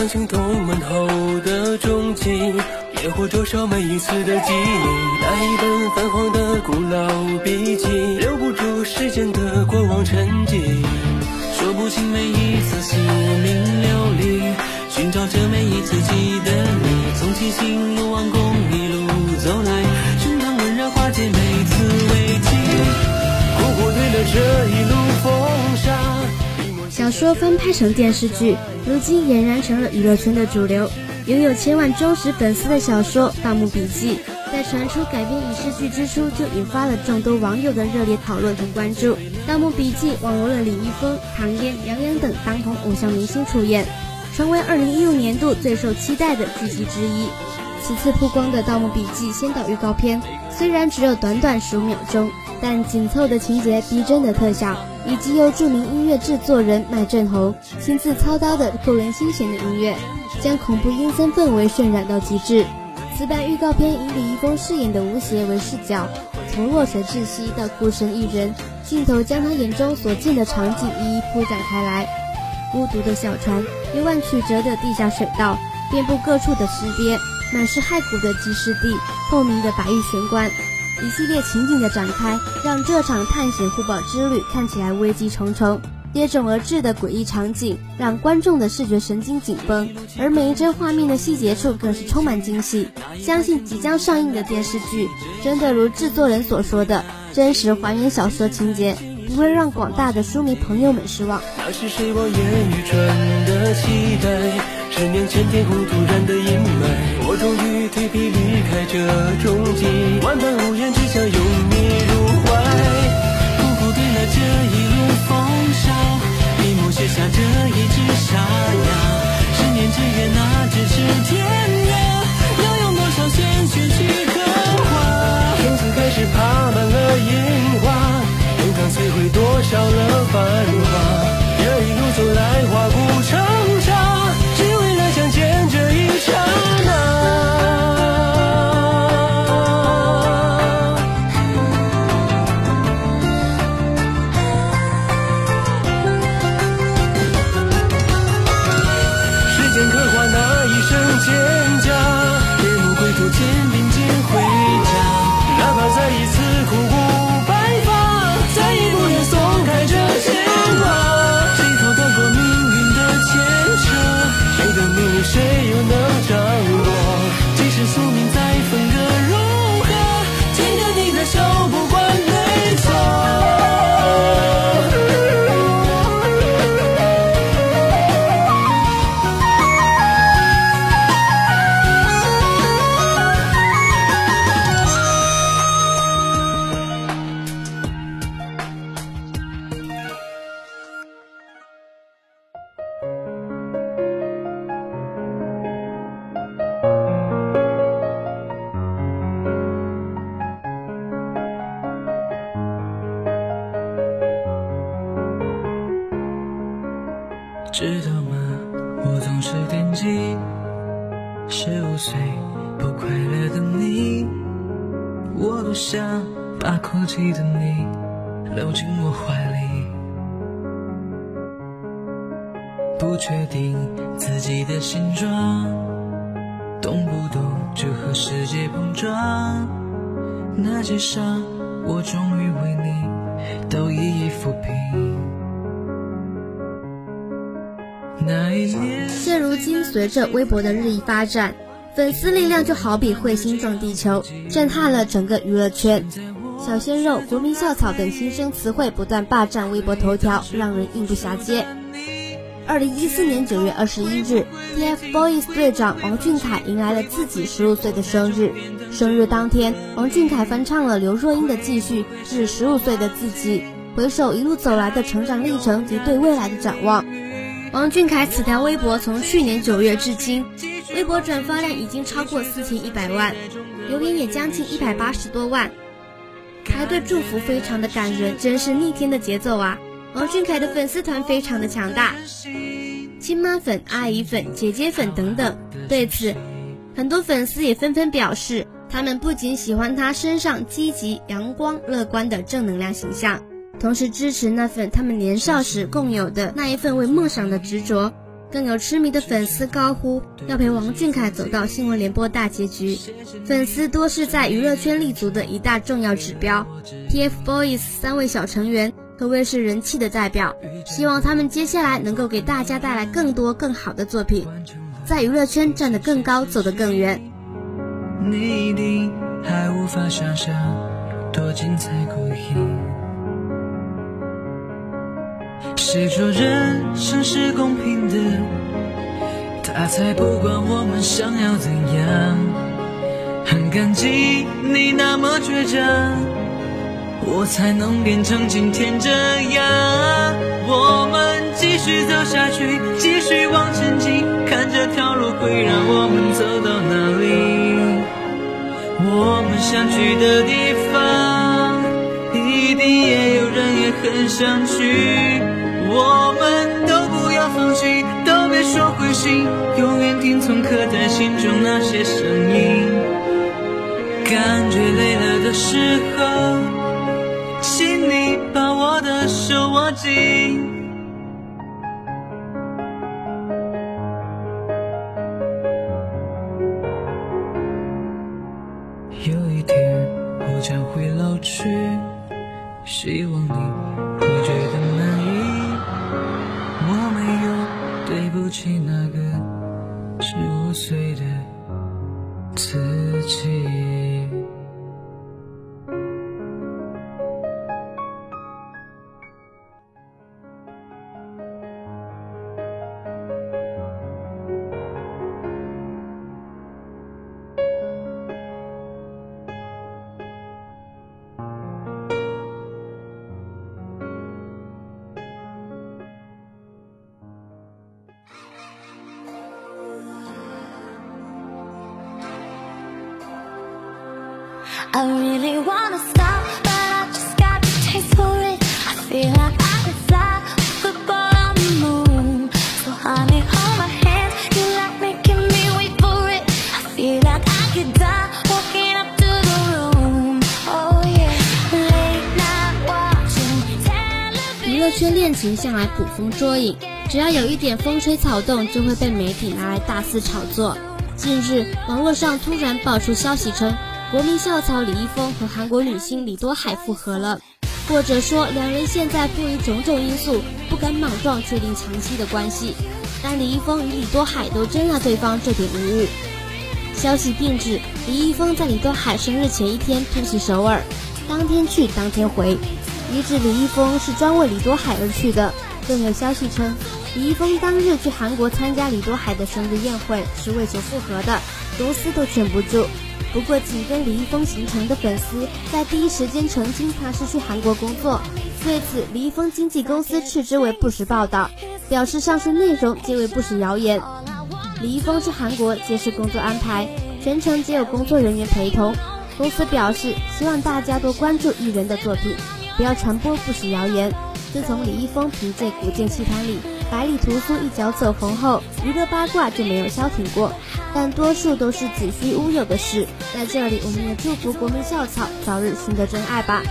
许相信动漫后的终极，也或多少每一次的记忆。那一本泛黄的古老笔记，留不住时间的过往沉寂。说不清每一次宿命流离，寻找着每一次记得你。从七星路王宫一路走来，胸膛温热化解每次危机。苦苦对了这一路风沙。小说翻拍成电视剧，如今俨然成了娱乐圈的主流。拥有千万忠实粉丝的小说《盗墓笔记》，在传出改编影视剧之初，就引发了众多网友的热烈讨论和关注。《盗墓笔记》网罗了李易峰、唐嫣、杨洋等当红偶像明星出演，成为2016年度最受期待的剧集之一。此次曝光的《盗墓笔记》先导预告片，虽然只有短短十五秒钟，但紧凑的情节、逼真的特效，以及由著名音乐制作人麦振宏亲自操刀的扣人心弦的音乐，将恐怖阴森氛围渲染到极致。此版预告片以李易峰饰演的吴邪为视角，从落水窒息到孤身一人，镜头将他眼中所见的场景一一铺展开来：孤独的小船，一万曲折的地下水道，遍布各处的尸鳖。满是骸骨的积尸地，透明的白玉玄关，一系列情景的展开，让这场探险护宝之旅看起来危机重重。接踵而至的诡异场景，让观众的视觉神经紧绷，而每一帧画面的细节处更是充满惊喜。相信即将上映的电视剧，真的如制作人所说的，真实还原小说情节，不会让广大的书迷朋友们失望。那是谁望眼欲穿的期待？十年前天空突然的阴霾，我终于蜕皮离开这终极，万般无言，只想拥你入怀。苦苦对了这一路风沙，笔墨写下这一支沙哑。十年之约，那咫尺天涯，要用多少鲜血去刻画？从此开始爬满了樱花，流淌摧毁多少了繁华？这一路走来，花鼓知道吗？我总是惦记十五岁不快乐的你，我多想把哭泣的你搂进我怀里。不确定自己的形状，动不动就和世界碰撞，那些伤我终于为你都一一抚平。现如今，随着微博的日益发展，粉丝力量就好比彗星撞地球，震撼了整个娱乐圈。小鲜肉、国民校草等新生词汇不断霸占微博头条，让人应不暇接。二零一四年九月二十一日，TFBOYS 队长王俊凯迎来了自己十五岁的生日。生日当天，王俊凯翻唱了刘若英的《继续》，致十五岁的自己，回首一路走来的成长历程及对未来的展望。王俊凯此条微博从去年九月至今，微博转发量已经超过四千一百万，留言也将近一百八十多万，排队祝福非常的感人，真是逆天的节奏啊！王俊凯的粉丝团非常的强大，亲妈粉、阿姨粉、姐姐粉等等。对此，很多粉丝也纷纷表示，他们不仅喜欢他身上积极、阳光、乐观的正能量形象。同时支持那份他们年少时共有的那一份为梦想的执着，更有痴迷的粉丝高呼要陪王俊凯走到新闻联播大结局。粉丝多是在娱乐圈立足的一大重要指标，TFBOYS 三位小成员可谓是人气的代表。希望他们接下来能够给大家带来更多更好的作品，在娱乐圈站得更高，走得更远。你一定还无法想象多精彩谁说人生是公平的？他才不管我们想要怎样。很感激你那么倔强，我才能变成今天这样。我们继续走下去，继续往前进，看这条路会让我们走到哪里。我们想去的地方，一定也有人也很想去。我们都不要放弃，都别说灰心，永远听从刻在心中那些声音。感觉累了的时候，请你把我的手握紧。有一天我将会老去，希望 I really wanna stop, but I just got the taste for it. I feel like I could fly, football on the moon. So honey, hold my hand, you like making me wait for it. I feel like I could die walking up to the room. Oh yeah, late night watching television. 娱乐圈恋情向来捕风捉影，只要有一点风吹草动，就会被媒体拿来大肆炒作。近日，网络上突然爆出消息称。国民校草李易峰和韩国女星李多海复合了，或者说两人现在迫于种种因素不敢莽撞确定长期的关系，但李易峰与李多海都珍爱对方这点无误。消息并指李易峰在李多海生日前一天突袭首尔，当天去当天回，疑指李易峰是专为李多海而去的。更有消息称，李易峰当日去韩国参加李多海的生日宴会是为求复合的，螺丝都劝不住。不过，紧跟李易峰行程的粉丝在第一时间澄清他是去韩国工作。对此，李易峰经纪公司斥之为不实报道，表示上述内容皆为不实谣言。李易峰去韩国皆是工作安排，全程皆有工作人员陪同。公司表示，希望大家多关注艺人的作品，不要传播不实谣言。自从李易峰凭借《古剑奇谭》里百里屠苏一脚走红后，娱乐八卦就没有消停过。但多数都是子虚乌有的事。在这里，我们也祝福国民校草早日寻得真爱吧。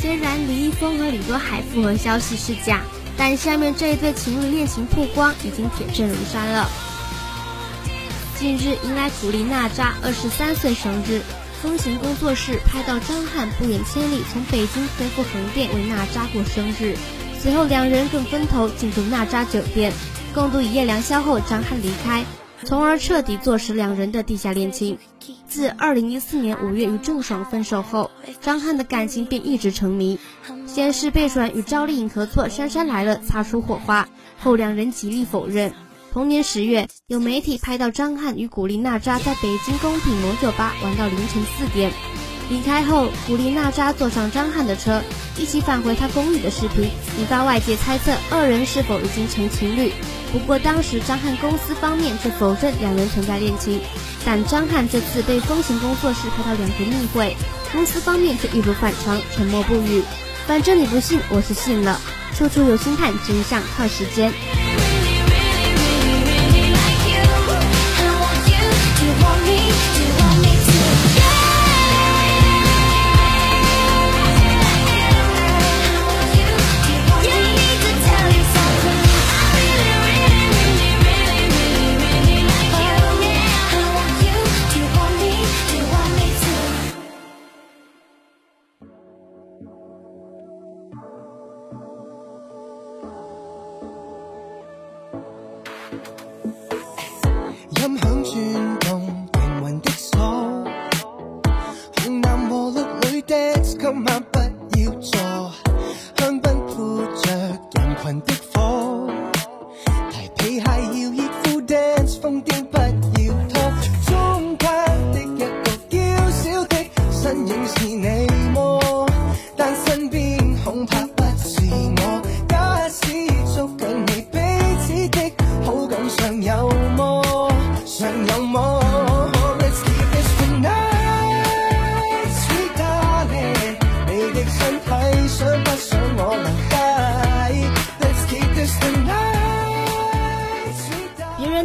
虽然李易峰和李多海复合消息是假，但下面这一对情侣恋情曝光已经铁证如山了。近日迎来古力娜扎二十三岁生日，风行工作室拍到张翰不远千里从北京飞赴横店为娜扎过生日，随后两人更分头进驻娜扎酒店，共度一夜良宵后，张翰离开，从而彻底坐实两人的地下恋情。自二零一四年五月与郑爽分手后，张翰的感情便一直沉迷，先是被传与赵丽颖合作《杉杉来了》擦出火花，后两人极力否认。同年十月，有媒体拍到张翰与古力娜扎在北京宫廷某酒吧玩到凌晨四点，离开后，古力娜扎坐上张翰的车，一起返回他公寓的视频，引发外界猜测二人是否已经成情侣。不过当时张翰公司方面却否认两人存在恋情，但张翰这次被风行工作室拍到两人密会，公司方面却一如反常，沉默不语。反正你不信，我是信了。处处有心探，真相靠时间。群的火，提皮鞋搖熱褲 dance，瘋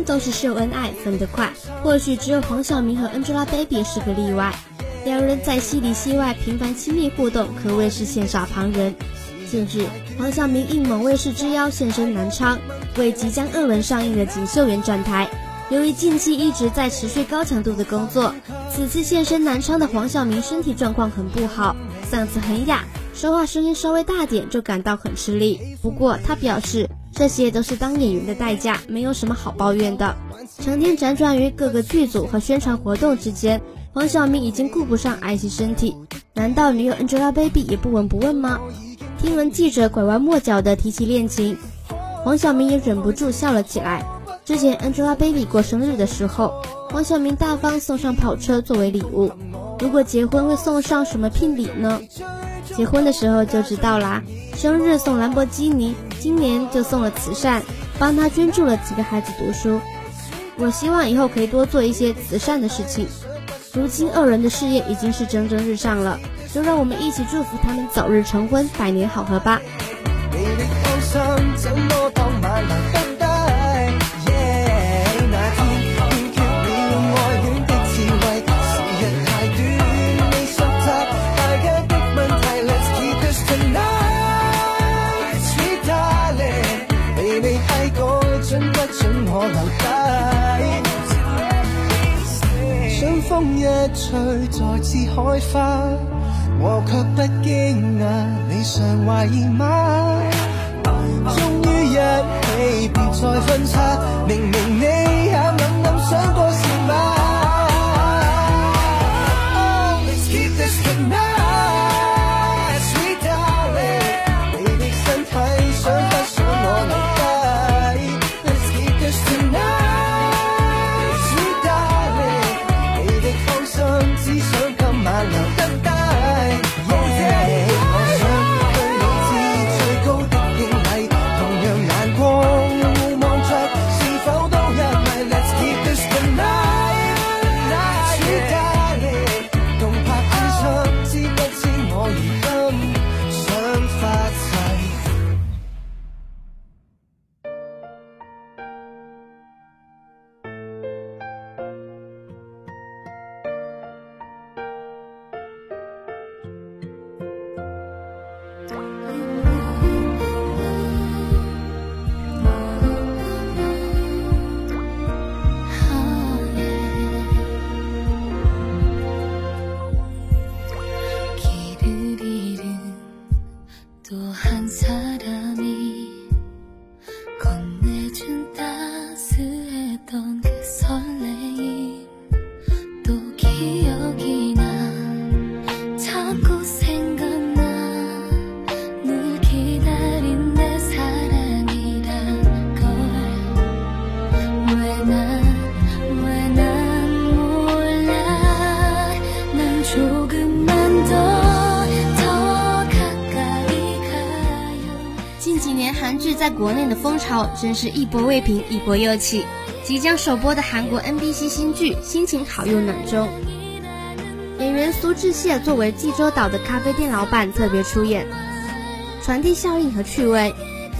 都是秀恩爱分得快，或许只有黄晓明和 Angelababy 是个例外。两人在戏里戏外频繁亲密互动，可谓是羡煞旁人。近日，黄晓明应某卫视之邀现身南昌，为即将二轮上映的《锦绣缘》站台。由于近期一直在持续高强度的工作，此次现身南昌的黄晓明身体状况很不好，嗓子很哑，说话声音稍微大点就感到很吃力。不过他表示，这些都是当演员的代价，没有什么好抱怨的。成天辗转于各个剧组和宣传活动之间，黄晓明已经顾不上爱惜身体，难道女友 Angelababy 也不闻不问吗？听闻记者拐弯抹角的提起恋情，黄晓明也忍不住笑了起来。之前 Angelababy 过生日的时候，黄晓明大方送上跑车作为礼物。如果结婚会送上什么聘礼呢？结婚的时候就知道啦。生日送兰博基尼，今年就送了慈善，帮他捐助了几个孩子读书。我希望以后可以多做一些慈善的事情。如今二人的事业已经是蒸蒸日上了，就让我们一起祝福他们早日成婚，百年好合吧。吹，再次开花，我却不惊讶，你尚怀疑吗？终于一起，别再分叉，明明你也暗暗想过近几年韩剧在国内的风潮真是一波未平，一波又起。即将首播的韩国 NBC 新剧《心情好又暖》中，演员苏志燮作为济州岛的咖啡店老板特别出演，传递效应和趣味。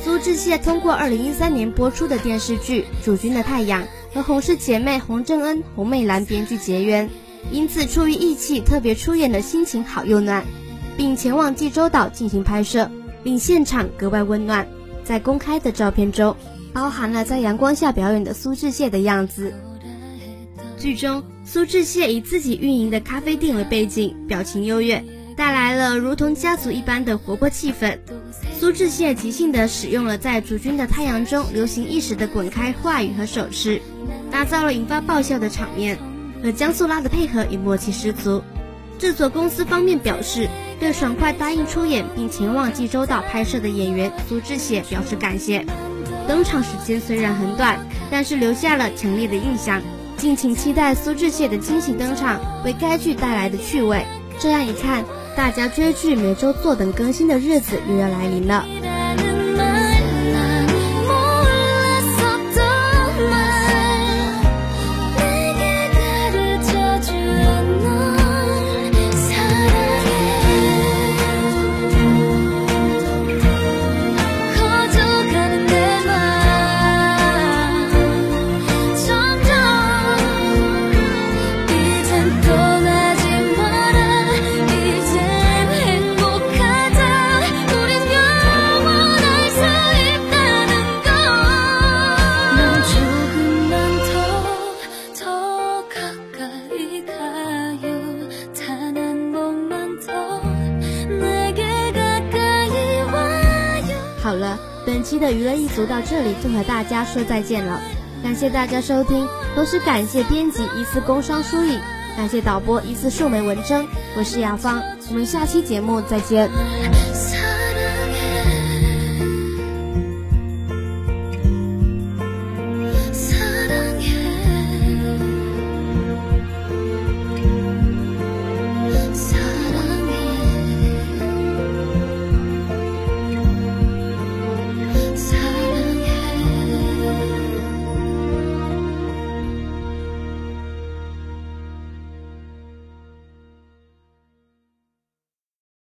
苏志燮通过2013年播出的电视剧《主君的太阳》和洪氏姐妹洪正恩、洪美兰编剧结缘，因此出于义气特别出演的心情好又暖，并前往济州岛进行拍摄，令现场格外温暖。在公开的照片中，包含了在阳光下表演的苏志燮的样子。剧中，苏志燮以自己运营的咖啡店为背景，表情优越，带来了如同家族一般的活泼气氛。苏志燮即兴地使用了在主君的太阳中流行一时的滚开话语和手势，打造了引发爆笑的场面，和江素拉的配合也默契十足。制作公司方面表示，对爽快答应出演并前往济州岛拍摄的演员苏志燮表示感谢。登场时间虽然很短，但是留下了强烈的印象。敬请期待苏志燮的惊喜登场，为该剧带来的趣味。这样一看，大家追剧每周坐等更新的日子又要来临了。读到这里就和大家说再见了，感谢大家收听，同时感谢编辑一次工商疏影，感谢导播一次树莓文征，我是雅芳，我们下期节目再见。